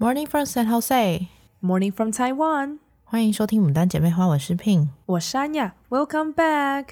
Morning from San Jose, Morning from Taiwan。欢迎收听《牡丹姐妹花》，我是 Pin，我是安雅。Welcome back。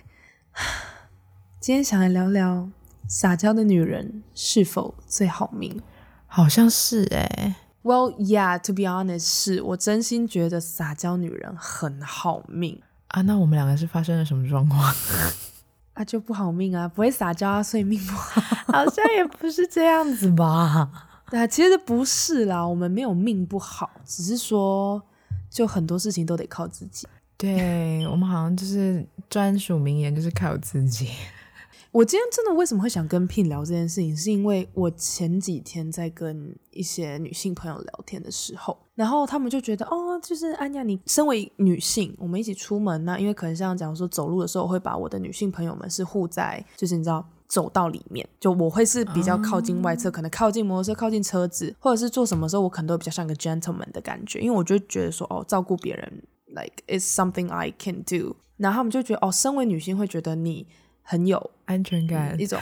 今天想来聊聊撒娇的女人是否最好命？好像是诶、欸。Well, yeah, to be honest，是我真心觉得撒娇女人很好命啊。那我们两个是发生了什么状况？啊，就不好命啊，不会撒娇啊，所以命不好。好像也不是这样子吧？对啊，其实不是啦，我们没有命不好，只是说，就很多事情都得靠自己。对，我们好像就是专属名言，就是靠自己。我今天真的为什么会想跟 Pin 聊这件事情，是因为我前几天在跟一些女性朋友聊天的时候，然后他们就觉得，哦，就是安雅，你身为女性，我们一起出门那、啊、因为可能像讲说走路的时候，我会把我的女性朋友们是护在，就是你知道走到里面，就我会是比较靠近外侧，可能靠近摩托车、靠近车子，或者是做什么时候，我可能都比较像个 gentleman 的感觉，因为我就觉得说，哦，照顾别人，like it's something I can do，然后他们就觉得，哦，身为女性会觉得你。很有安全感，嗯、一种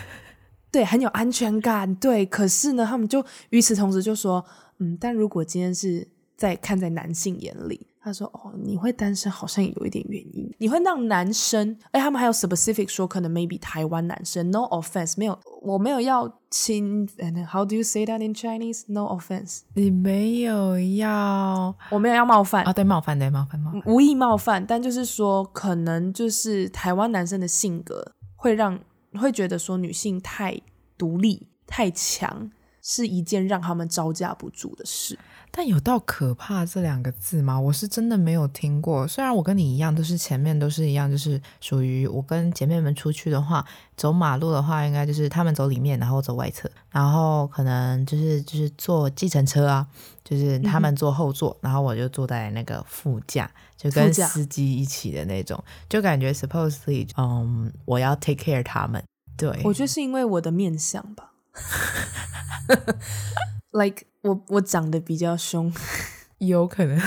对，很有安全感，对。可是呢，他们就与此同时就说，嗯，但如果今天是在看在男性眼里，他说，哦，你会单身好像有一点原因，你会让男生，哎，他们还有 specific 说，可能 maybe 台湾男生，no offense，没有，我没有要亲，and how do you say that in Chinese？No offense，你没有要，我没有要冒犯啊，对，冒犯，对，冒犯，冒犯，无意冒犯，但就是说，可能就是台湾男生的性格。会让会觉得说女性太独立太强是一件让他们招架不住的事，但有到可怕这两个字吗？我是真的没有听过。虽然我跟你一样，都是前面都是一样，就是属于我跟姐妹们出去的话，走马路的话，应该就是他们走里面，然后走外侧，然后可能就是就是坐计程车啊，就是他们坐后座，嗯、然后我就坐在那个副驾。就跟司机一起的那种，就感觉 supposedly，嗯，我要 take care 他们。对，我觉得是因为我的面相吧 ，like 我我长得比较凶，有可能。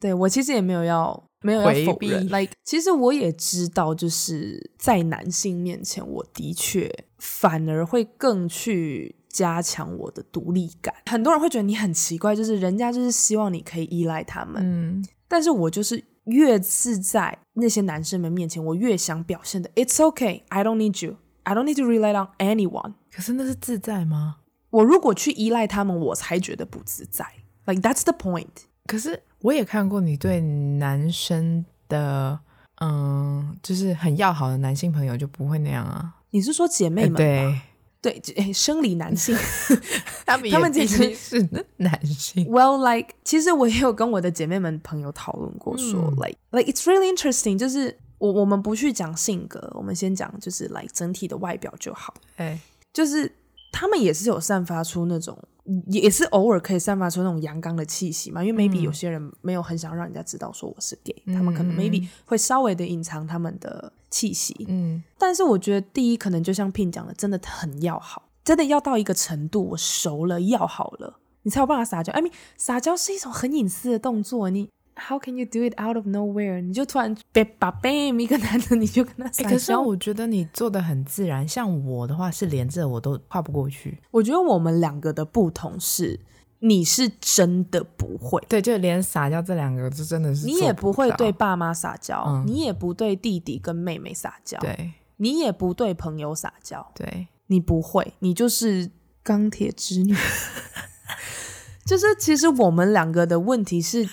对，我其实也没有要没有要否认，like 其实我也知道，就是在男性面前，我的确反而会更去加强我的独立感。很多人会觉得你很奇怪，就是人家就是希望你可以依赖他们，嗯。但是我就是越是在那些男生们面前，我越想表现的 It's okay, I don't need you, I don't need to rely on anyone。可是那是自在吗？我如果去依赖他们，我才觉得不自在。Like that's the point。可是我也看过你对男生的，嗯，就是很要好的男性朋友就不会那样啊。你是说姐妹们吗？对。对，诶，生理男性，他们他们其实是男性。Well, like，其实我也有跟我的姐妹们朋友讨论过说，说、嗯、like, like it's really interesting。就是我我们不去讲性格，我们先讲就是 like 整体的外表就好。哎，就是他们也是有散发出那种。也是偶尔可以散发出那种阳刚的气息嘛，因为 maybe 有些人没有很想让人家知道说我是 gay，嗯，他们可能 maybe 会稍微的隐藏他们的气息。嗯，但是我觉得第一可能就像 Pin 讲的，真的很要好，真的要到一个程度，我熟了要好了，你才有办法撒娇。I mean，撒娇是一种很隐私的动作，你。How can you do it out of nowhere？你就突然被把 bam 一个男的，你就跟他撒娇。欸，可是我觉得你做的很自然，像我的话是连这我都跨不过去。我觉得我们两个的不同是，你是真的不会，对，就连撒娇这两个字真的是，你也不会对爸妈撒娇，嗯，你也不对弟弟跟妹妹撒娇，对，你也不对朋友撒娇，对，你不会，你就是钢铁直女。就是其实我们两个的问题是。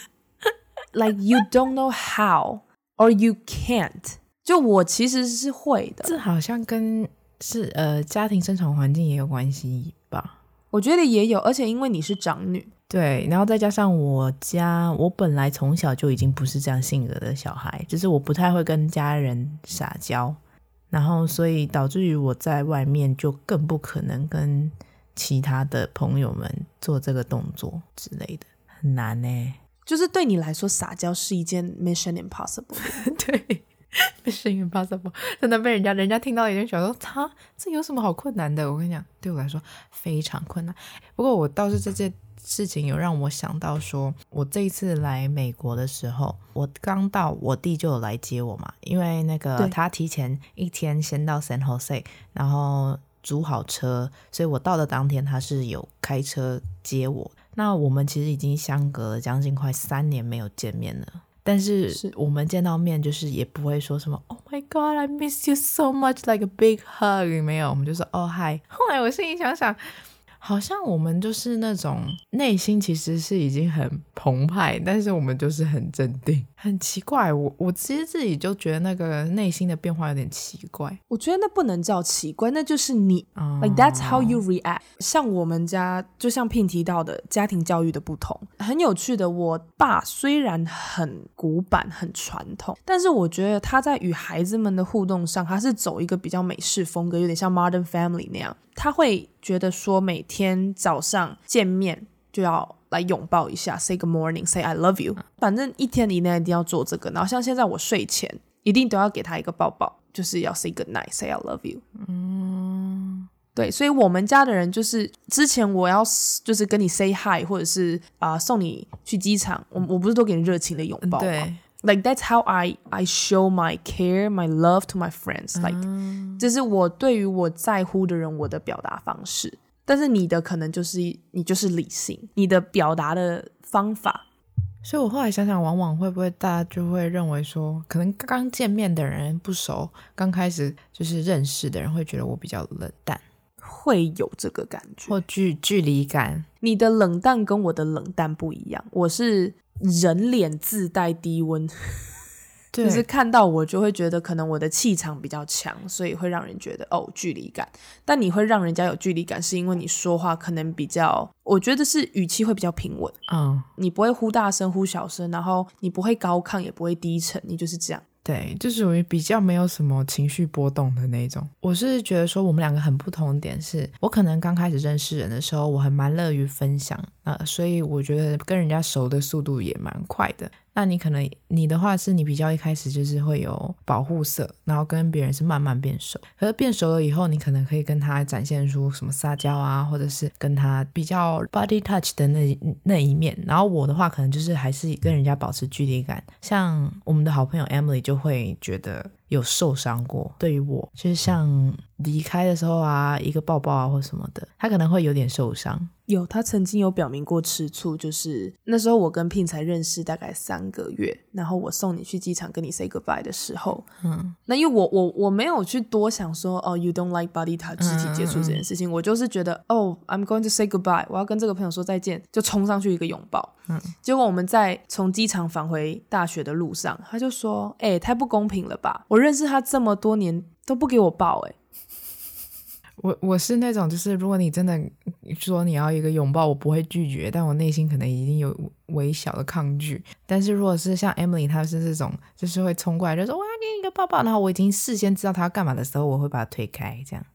Like you don't know how or you can't。就我其实是会的，这好像跟是呃家庭生长环境也有关系吧？我觉得也有，而且因为你是长女，对，然后再加上我家，我本来从小就已经不是这样性格的小孩，就是我不太会跟家人撒娇，然后所以导致于我在外面就更不可能跟其他的朋友们做这个动作之类的，很难呢。就是对你来说，撒娇是一件 mission impossible。对，mission impossible，真的被人家人家听到一定想说，他这有什么好困难的？我跟你讲，对我来说非常困难。不过我倒是这件事情有让我想到说，说我这一次来美国的时候，我刚到，我弟就有来接我嘛，因为那个他提前一天先到 San Jose，然后租好车，所以我到的当天他是有开车接我。那我们其实已经相隔了将近快三年没有见面了，但是我们见到面就是也不会说什么 “Oh my God, I miss you so much”，like a big hug，没有，我们就说 “Oh hi”。后来我心里想想。好像我们就是那种内心其实是已经很澎湃，但是我们就是很镇定，很奇怪。我我其实自己就觉得那个内心的变化有点奇怪。我觉得那不能叫奇怪，那就是你、oh.，like that's how you react。像我们家，就像 Pin 提到的家庭教育的不同，很有趣的。我爸虽然很古板、很传统，但是我觉得他在与孩子们的互动上，他是走一个比较美式风格，有点像 Modern Family 那样。他会觉得说，每天早上见面就要来拥抱一下，say good morning，say I love you。反正一天以内一定要做这个。然后像现在我睡前一定都要给他一个抱抱，就是要 say good night，say I love you。嗯，对，所以我们家的人就是之前我要就是跟你 say hi，或者是啊、呃、送你去机场，我我不是都给你热情的拥抱吗？对。Like that's how I I show my care, my love to my friends. Like，这是我对于我在乎的人我的表达方式。但是你的可能就是你就是理性，你的表达的方法。所以我后来想想，往往会不会大家就会认为说，可能刚见面的人不熟，刚开始就是认识的人会觉得我比较冷淡，会有这个感觉或距距离感。你的冷淡跟我的冷淡不一样，我是。人脸自带低温，就是看到我就会觉得可能我的气场比较强，所以会让人觉得哦距离感。但你会让人家有距离感，是因为你说话可能比较，我觉得是语气会比较平稳。嗯，你不会忽大声忽小声，然后你不会高亢也不会低沉，你就是这样。对，就属于比较没有什么情绪波动的那种。我是觉得说我们两个很不同的点是，我可能刚开始认识人的时候，我还蛮乐于分享，呃，所以我觉得跟人家熟的速度也蛮快的。那你可能你的话是你比较一开始就是会有保护色，然后跟别人是慢慢变熟。可是变熟了以后，你可能可以跟他展现出什么撒娇啊，或者是跟他比较 body touch 的那那一面。然后我的话可能就是还是跟人家保持距离感。像我们的好朋友 Emily 就会觉得。有受伤过，对于我就是像离开的时候啊，一个抱抱啊或什么的，他可能会有点受伤。有，他曾经有表明过吃醋，就是那时候我跟 Pin 才认识大概三个月，然后我送你去机场跟你 say goodbye 的时候，嗯，那因为我我我没有去多想说哦，you don't like body touch 肢体接触这件事情，嗯嗯嗯，我就是觉得哦，I'm going to say goodbye，我要跟这个朋友说再见，就冲上去一个拥抱。嗯，结果我们在从机场返回大学的路上，他就说，哎、欸，太不公平了吧！我认识他这么多年都不给我抱、欸，哎。我我是那种，就是如果你真的说你要一个拥抱，我不会拒绝，但我内心可能已经有微小的抗拒。但是如果是像 Emily，她是这种，就是会冲过来就说我要给你一个抱抱，然后我已经事先知道她要干嘛的时候，我会把她推开，这样。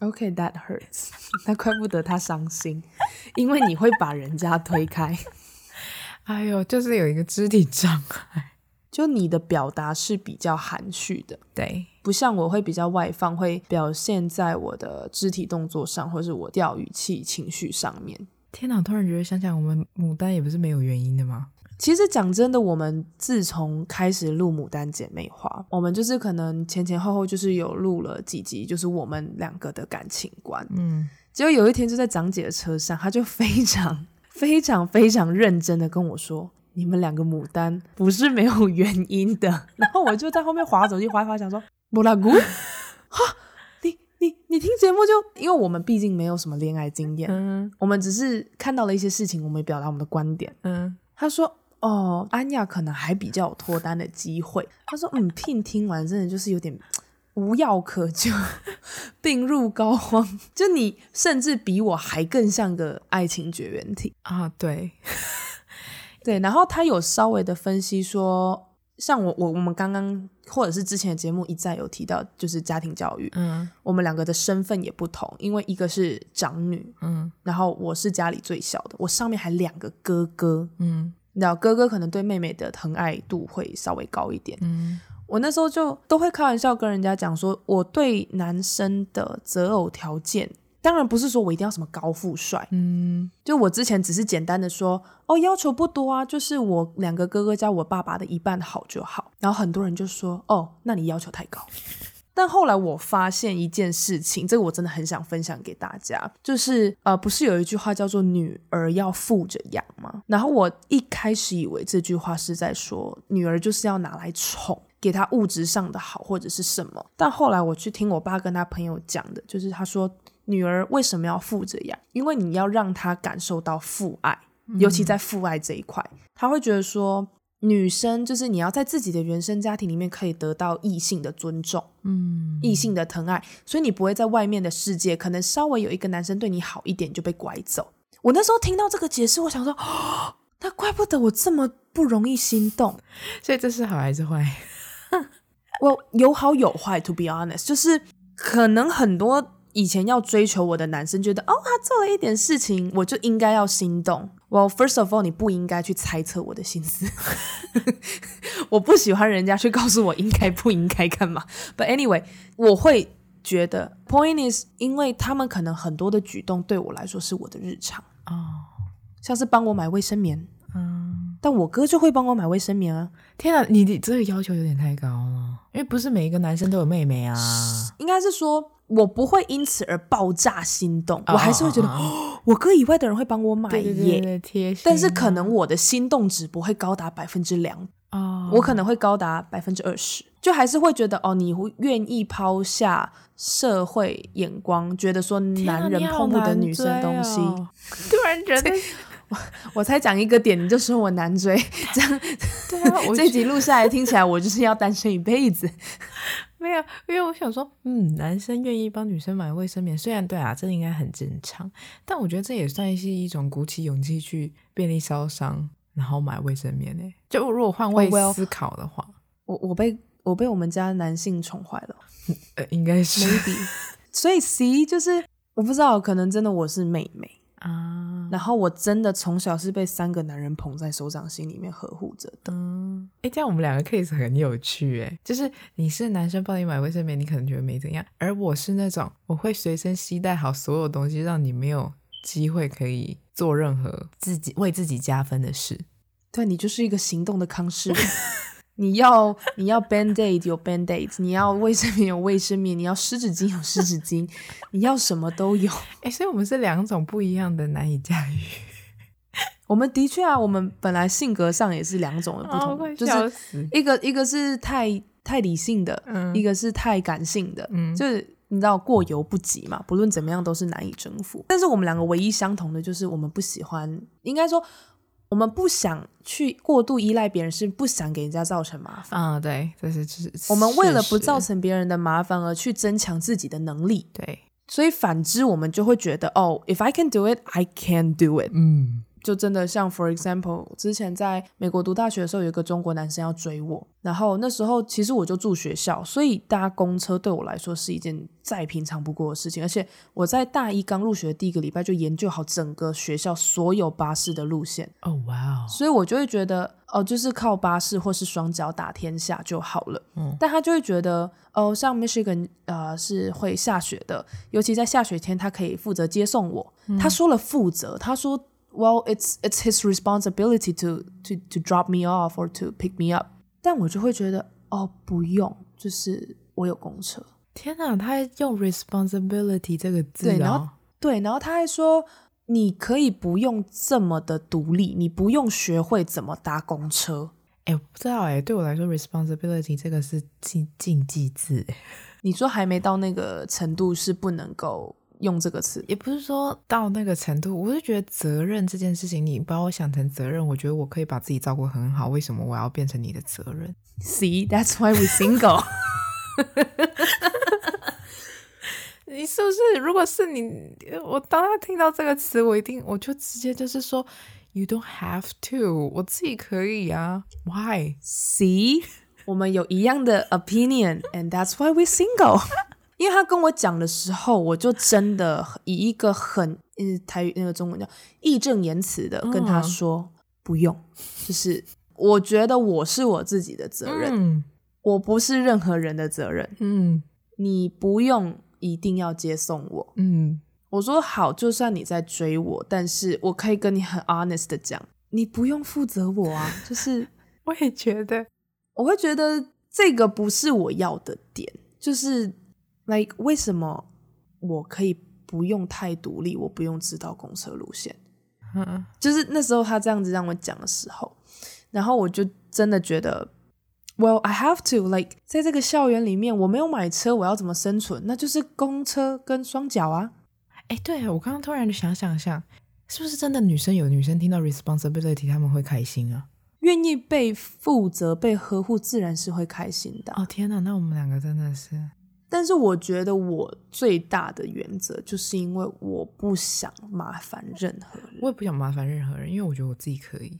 OK，that、okay, hurts。那怪不得他伤心，因为你会把人家推开。哎呦，就是有一个肢体障碍。就你的表达是比较含蓄的，对，不像我会比较外放，会表现在我的肢体动作上，或是我调语气、情绪上面。天哪，突然觉得想想，我们牡丹也不是没有原因的吗？其实讲真的，我们自从开始录牡丹姐妹花，我们就是可能前前后后就是有录了几集，就是我们两个的感情观。嗯，结果有一天就在长姐的车上，她就非常非常非常认真的跟我说。你们两个牡丹不是没有原因的，然后我就在后面划手机划一划，想说莫拉姑，哈，你你你听节目就，因为我们毕竟没有什么恋爱经验，嗯，我们只是看到了一些事情，我们表达我们的观点，嗯，他说哦，安雅可能还比较有脱单的机会，他说嗯，Pin 听完真的就是有点无药可救，病入膏肓，就你甚至比我还更像个爱情绝缘体。啊，对。对，然后他有稍微的分析说，像我我我们刚刚或者是之前的节目一再有提到，就是家庭教育，嗯，我们两个的身份也不同，因为一个是长女，嗯，然后我是家里最小的，我上面还两个哥哥，嗯，你知道哥哥可能对妹妹的疼爱度会稍微高一点，嗯，我那时候就都会开玩笑跟人家讲说，我对男生的择偶条件。当然不是说我一定要什么高富帅，嗯，就我之前只是简单的说，哦，要求不多啊，就是我两个哥哥加我爸爸的一半好就好。然后很多人就说，哦，那你要求太高。但后来我发现一件事情，这个我真的很想分享给大家，就是呃，不是有一句话叫做“女儿要富着养”吗？然后我一开始以为这句话是在说女儿就是要拿来宠，给她物质上的好或者是什么。但后来我去听我爸跟他朋友讲的，就是他说女儿为什么要负着养？因为你要让她感受到父爱，尤其在父爱这一块，他会觉得说。女生就是你要在自己的原生家庭里面可以得到异性的尊重，嗯，异性的疼爱，所以你不会在外面的世界可能稍微有一个男生对你好一点就被拐走。我那时候听到这个解释，我想说，哦，那怪不得我这么不容易心动。所以这是好还是坏？我有好有坏，to be honest，就是可能很多以前要追求我的男生觉得，哦，他做了一点事情，我就应该要心动。Well, first of all，你不应该去猜测我的心思。我不喜欢人家去告诉我应该不应该干嘛。But anyway，我会觉得，point is，因为他们可能很多的举动对我来说是我的日常哦，oh. 像是帮我买卫生棉，嗯，但我哥就会帮我买卫生棉啊。天啊，你你这个要求有点太高了，因为不是每一个男生都有妹妹啊。应该是说。我不会因此而爆炸心动，oh, 我还是会觉得，oh, oh, oh. 我哥以外的人会帮我买耶。但是可能我的心动值不会高达百分之两，哦，我可能会高达百分之二十，就还是会觉得，哦，你会愿意抛下社会眼光，觉得说男人碰不得女生东西，哦、突然觉得，我我才讲一个点，你就说我难追，这样，对啊，我这集录下来听起来，我就是要单身一辈子。没有，因为我想说，嗯，男生愿意帮女生买卫生棉，虽然对啊，这应该很正常，但我觉得这也算是一种鼓起勇气去便利超商，然后买卫生棉诶。就如果换位思考的话，我我被我被我们家男性宠坏了，呃，应该是，maybe，所以 C 就是我不知道，可能真的我是妹妹。啊，然后我真的从小是被三个男人捧在手掌心里面呵护着的。嗯，哎，这样我们两个 case 很有趣，哎，就是你是男生帮你买卫生棉，你可能觉得没怎样，而我是那种我会随身携带好所有东西，让你没有机会可以做任何自己为自己加分的事。对，你就是一个行动的康士。你要你要 Band-Aid 有 Band-Aid，你要卫生棉有卫生棉，你要湿纸巾有湿纸巾，你要什么都有。哎、欸，所以我们是两种不一样的难以驾驭。我们的确啊，我们本来性格上也是两种的不同，哦、就是一个一个是太太理性的，嗯、一个是太感性的，嗯、就是你知道过犹不及嘛，不论怎么样都是难以征服。但是我们两个唯一相同的就是我们不喜欢，应该说。我们不想去过度依赖别人，是不想给人家造成麻烦啊。对，这是是。我们为了不造成别人的麻烦而去增强自己的能力。对，所以反之，我们就会觉得哦，if I can do it, I can do it。嗯。就真的像，for example，之前在美国读大学的时候，有一个中国男生要追我，然后那时候其实我就住学校，所以搭公车对我来说是一件再平常不过的事情。而且我在大一刚入学的第一个礼拜就研究好整个学校所有巴士的路线。哦，哇！所以我就会觉得，哦，就是靠巴士或是双脚打天下就好了。嗯，但他就会觉得，哦，像 Michigan 呃是会下雪的，尤其在下雪天，他可以负责接送我。嗯，他说了负责，他说。Well, it's it's his responsibility to to to drop me off or to pick me up。但我就会觉得，哦，不用，就是我有公车。天哪，他还用 responsibility 这个字，哦，对，然后对，然后他还说，你可以不用这么的独立，你不用学会怎么搭公车。哎，我不知道哎，对我来说，responsibility 这个是禁禁忌字。你说还没到那个程度是不能够。用这个词也不是说到那个程度，我是觉得责任这件事情，你把我想成责任，我觉得我可以把自己照顾很好，为什么我要变成你的责任？See, that's why we single。你是不是？如果是你，我当他听到这个词，我一定我就直接就是说，You don't have to，我自己可以啊。Why? See，我们有一样的 opinion，and that's why we single。因为他跟我讲的时候，我就真的以一个很嗯台语那个中文叫义正言辞的跟他说、嗯、不用，就是我觉得我是我自己的责任，嗯、我不是任何人的责任，嗯，你不用一定要接送我，嗯，我说好，就算你在追我，但是我可以跟你很 honest 的讲，你不用负责我啊，就是我也觉得，我会觉得这个不是我要的点。就是，like 为什么我可以不用太独立，我不用知道公车路线？嗯，就是那时候他这样子让我讲的时候，然后我就真的觉得，Well, I have to like 在这个校园里面，我没有买车，我要怎么生存？那就是公车跟双脚啊。哎，对，我刚刚突然就想想想，是不是真的女生有女生听到 responsibility 他们会开心啊？愿意被负责、被呵护，自然是会开心的。哦天哪，那我们两个真的是……但是我觉得我最大的原则，就是因为我不想麻烦任何人。我也不想麻烦任何人，因为我觉得我自己可以。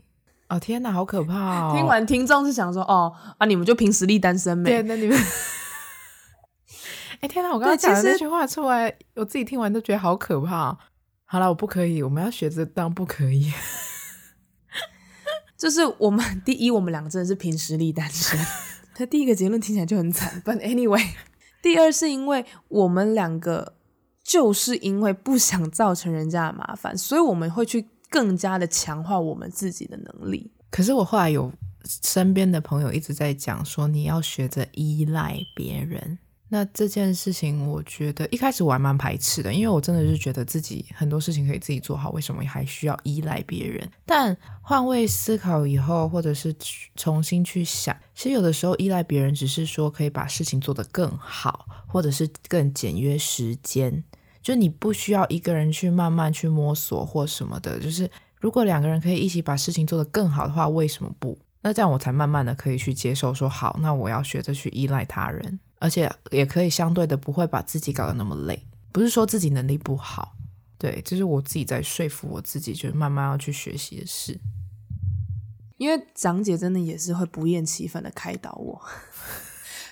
哦天哪，好可怕哦！听完听众是想说，哦啊，你们就凭实力单身呗？对，那你们 哎天哪，我刚刚讲的那句话出来，我自己听完都觉得好可怕。好了，我不可以，我们要学着当不可以。就是我们第一，我们两个真的是凭实力单身。他第一个结论听起来就很惨，But anyway，第二是因为我们两个就是因为不想造成人家的麻烦，所以我们会去更加的强化我们自己的能力。可是我后来有身边的朋友一直在讲说，你要学着依赖别人。那这件事情，我觉得一开始我还蛮排斥的，因为我真的是觉得自己很多事情可以自己做好，为什么还需要依赖别人？但换位思考以后，或者是重新去想，其实有的时候依赖别人只是说可以把事情做得更好，或者是更简约时间，就你不需要一个人去慢慢去摸索或什么的。就是如果两个人可以一起把事情做得更好的话，为什么不？那这样我才慢慢的可以去接受说，说好，那我要学着去依赖他人。而且也可以相对的不会把自己搞得那么累，不是说自己能力不好，对，这是我自己在说服我自己，就是慢慢要去学习的事。因为长姐真的也是会不厌其烦的开导我。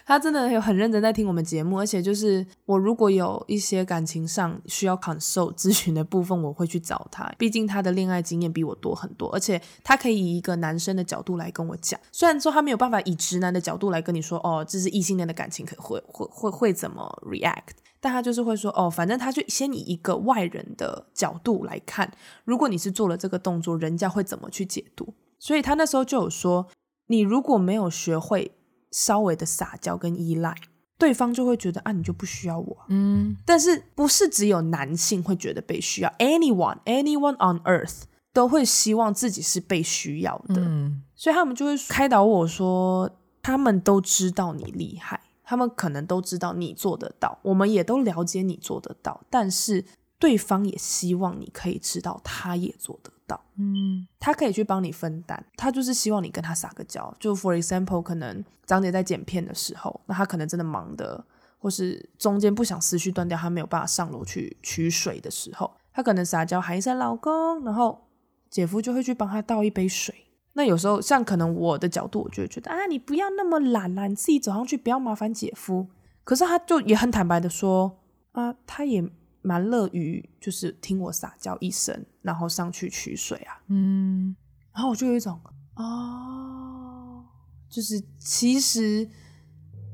他真的有很认真在听我们节目，而且就是我如果有一些感情上需要 consult 咨询的部分，我会去找他。毕竟他的恋爱经验比我多很多，而且他可以以一个男生的角度来跟我讲。虽然说他没有办法以直男的角度来跟你说，哦，这是异性恋的感情，可会会会会怎么 react，但他就是会说，哦，反正他就先以一个外人的角度来看，如果你是做了这个动作，人家会怎么去解读。所以他那时候就有说，你如果没有学会。稍微的撒娇跟依赖，对方就会觉得啊，你就不需要我。嗯，但是不是只有男性会觉得被需要？Anyone, anyone on earth 都会希望自己是被需要的。嗯，所以他们就会开导我说，他们都知道你厉害，他们可能都知道你做得到，我们也都了解你做得到，但是对方也希望你可以知道，他也做得到。嗯，他可以去帮你分担，他就是希望你跟他撒个娇。就 for example，可能张姐在剪片的时候，那他可能真的忙的，或是中间不想思绪断掉，他没有办法上楼去取水的时候，他可能撒娇喊一声老公，然后姐夫就会去帮他倒一杯水。那有时候像可能我的角度，我就会觉得啊，你不要那么懒啦，你自己走上去，不要麻烦姐夫。可是他就也很坦白的说啊，他也。蛮乐于就是听我撒娇一声，然后上去取水啊，嗯，然后我就有一种哦，就是其实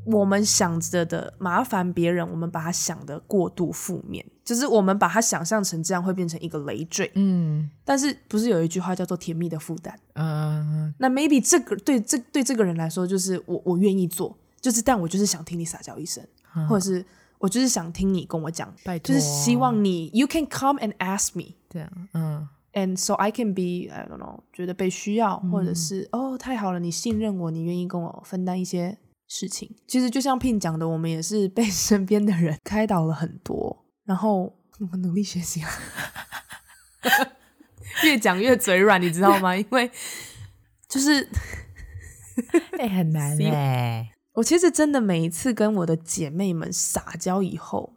我们想着的麻烦别人，我们把它想得过度负面，就是我们把它想象成这样会变成一个累赘，嗯，但是不是有一句话叫做甜蜜的负担？嗯，那 maybe 这个对这对这个人来说，就是我我愿意做，就是但我就是想听你撒娇一声，嗯、或者是。我就是想听你跟我讲，拜托，就是希望你，you can come and ask me，这样，嗯，and so I can be I don't know，觉得被需要，或者是、嗯、哦，太好了，你信任我，你愿意跟我分担一些事情。其实就像 Pin 讲的，我们也是被 身边的人开导了很多，然后我们努力学习啊，越讲越嘴软，你知道吗？因为就是哎、欸，很难哎。我其实真的每一次跟我的姐妹们撒娇以后，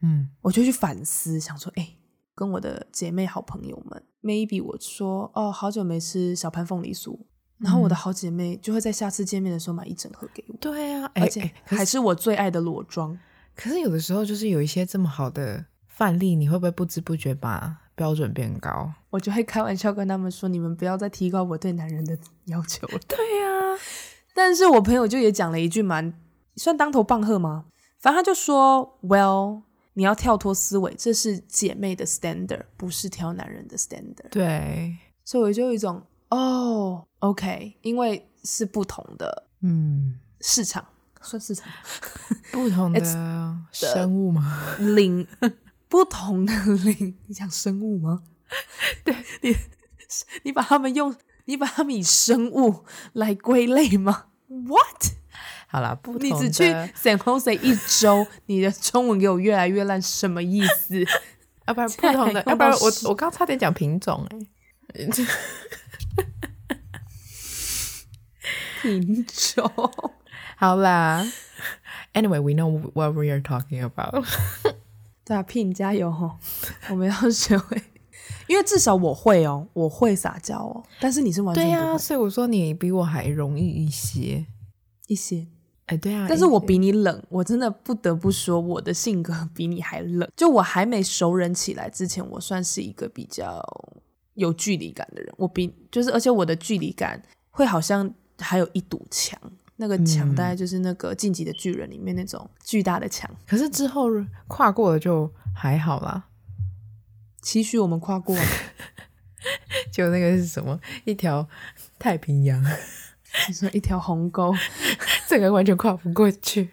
嗯，我就去反思，想说，哎、欸，跟我的姐妹好朋友们，maybe 我说，哦，好久没吃小潘凤梨酥，然后我的好姐妹就会在下次见面的时候买一整盒给我。对啊，而且还是我最爱的裸妆。可是有的时候就是有一些这么好的范例，你会不会不知不觉把标准变高？我就会开玩笑跟他们说，你们不要再提高我对男人的要求了。对呀、啊。但是我朋友就也讲了一句蛮算当头棒喝吗？反正他就说，Well，你要跳脱思维，这是姐妹的 standard，不是挑男人的 standard。对，所以我就有一种哦，OK，因为是不同的嗯市场，算市场？不同的生物吗？灵，不同的灵。你讲生物吗？对，你 你把他们用，你把他们以生物来归类吗？What？好了，不。你只去 San Jose 一周，你的中文给我越来越烂，什么意思？要 不 然不同的，要不然我我刚差点讲品种哎、欸。品种，好啦。Anyway, we know what we are talking about. 对啊，Pin 加油哦！我们要学会，因为至少我会哦，我会撒娇哦。但是你是完全。对啊，所以我说你比我还容易一些，一些。哎，对啊。但是我比你冷，我真的不得不说，我的性格比你还冷。就我还没熟人起来之前，我算是一个比较有距离感的人。我比就是，而且我的距离感会好像。还有一堵墙，那个墙大概就是那个《进击的巨人》里面那种巨大的墙。可是之后跨过了就还好啦。期许我们跨过了，就那个是什么？一条太平洋，你说一条鸿沟，这个完全跨不过去。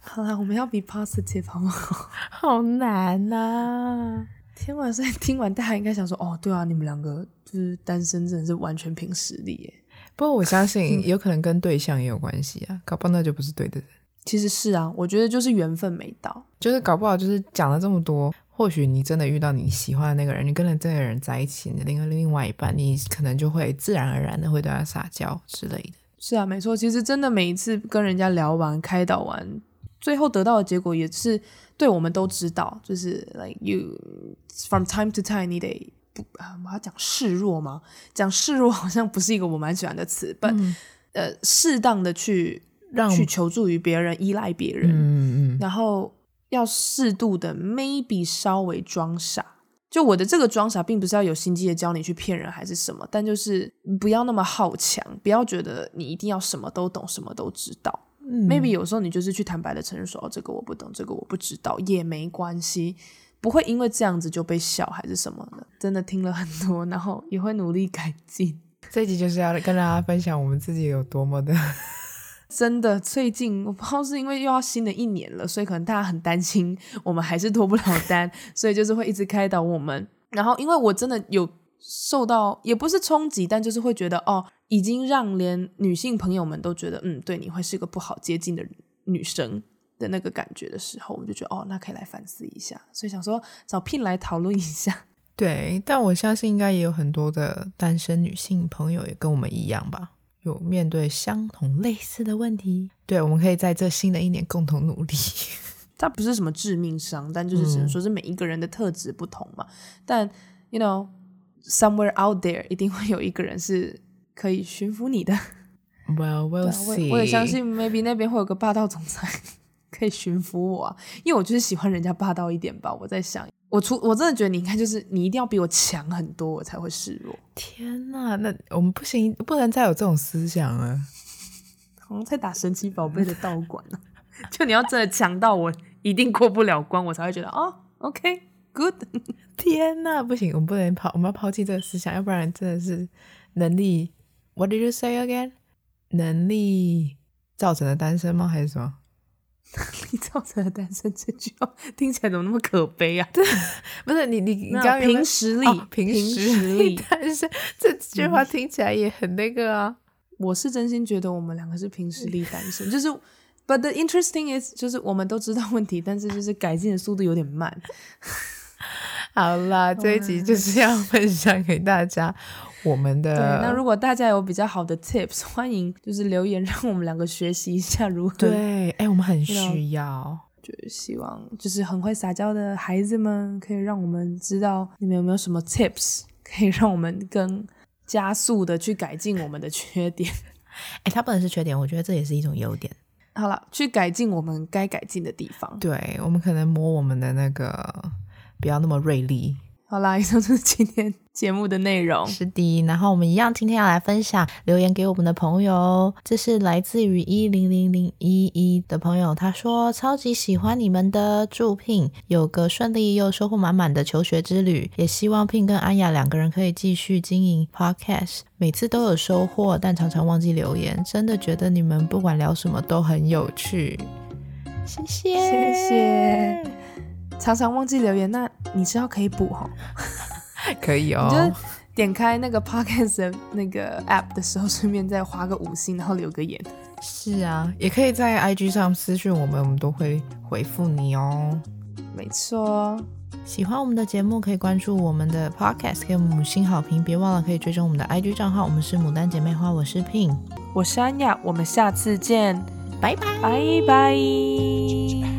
好啦，我们要 be positive 好不好？好难呐、啊！天晚上听完，大家应该想说：哦，对啊，你们两个就是单身，真的是完全凭实力耶。不过我相信 有可能跟对象也有关系啊，搞不好那就不是对的人。其实是啊，我觉得就是缘分没到，就是搞不好就是讲了这么多，或许你真的遇到你喜欢的那个人，你跟了这个人在一起，你另另外一半，你可能就会自然而然的会对他撒娇之类的。是啊，没错，其实真的每一次跟人家聊完、开导完，最后得到的结果也是对我们都知道，就是 like you from time to time 你得。不啊，我要讲示弱吗？讲示弱好像不是一个我蛮喜欢的词，但、嗯、呃，适当的去让去求助于别人，依赖别人，嗯嗯，然后要适度的 maybe 稍微装傻。就我的这个装傻，并不是要有心机的教你去骗人还是什么，但就是不要那么好强，不要觉得你一定要什么都懂，什么都知道。嗯、maybe 有时候你就是去坦白的承认说，哦，这个我不懂，这个我不知道，也没关系。不会因为这样子就被笑还是什么的，真的听了很多，然后也会努力改进。这一集就是要跟大家分享我们自己有多么的，真的。最近 我不知道是因为又要新的一年了，所以可能大家很担心我们还是脱不了单，所以就是会一直开导我们。然后因为我真的有受到，也不是冲击，但就是会觉得哦，已经让连女性朋友们都觉得，嗯，对，你会是个不好接近的女生。的那个感觉的时候，我就觉得哦，那可以来反思一下，所以想说找聘来讨论一下。对，但我相信应该也有很多的单身女性朋友也跟我们一样吧，有面对相同类似的问题。对，我们可以在这新的一年共同努力。它不是什么致命伤，但就是只能说是每一个人的特质不同嘛。嗯、但 you know somewhere out there 一定会有一个人是可以驯服你的。Well, we'll see。我也相信 maybe 那边会有个霸道总裁。可以驯服我啊，因为我就是喜欢人家霸道一点吧。我在想，我出我真的觉得你应该就是你一定要比我强很多，我才会示弱。天哪，那我们不行，不能再有这种思想了。好像在打神奇宝贝的道馆呢，就你要真的强到我一定过不了关，我才会觉得哦，OK，Good。天哪，不行，我们不能抛，我们要抛弃这个思想，要不然真的是能力。What did you say again？能力造成的单身吗？还是什么？你造成的单身这句话听起来怎么那么可悲啊？对，不是你你你刚刚凭实力，凭、哦、实力，但是这句话听起来也很那个啊。我是真心觉得我们两个是凭实力单身，就是，but the interesting is，就是我们都知道问题，但是就是改进的速度有点慢。好啦，这一集就是要分享给大家。我们的对，那如果大家有比较好的 tips，欢迎就是留言，让我们两个学习一下如何。对，哎、欸，我们很需要，就是希望就是很会撒娇的孩子们，可以让我们知道你们有没有什么 tips，可以让我们更加速的去改进我们的缺点。哎、欸，它不能是缺点，我觉得这也是一种优点。好了，去改进我们该改进的地方。对，我们可能摸我们的那个不要那么锐利。好啦，以上就是今天节目的内容。是的，然后我们一样今天要来分享留言给我们的朋友，这是来自于一零零零一一的朋友，他说超级喜欢你们的祝 Pin 有个顺利又收获满满的求学之旅，也希望 Pin 跟安雅两个人可以继续经营 Podcast，每次都有收获，但常常忘记留言，真的觉得你们不管聊什么都很有趣，谢谢谢谢。常常忘记留言，那你知道可以补哈？可以哦，你就点开那个 podcast 的那个 app 的时候，顺便再划个五星，然后留个言。是啊，也可以在 IG 上私讯我们，我们都会回复你哦。没错，喜欢我们的节目，可以关注我们的 podcast，给我们五星好评。别忘了可以追踪我们的 IG 账号，我们是牡丹姐妹花，我是 Pin，我是安雅，我们下次见，拜拜，拜拜。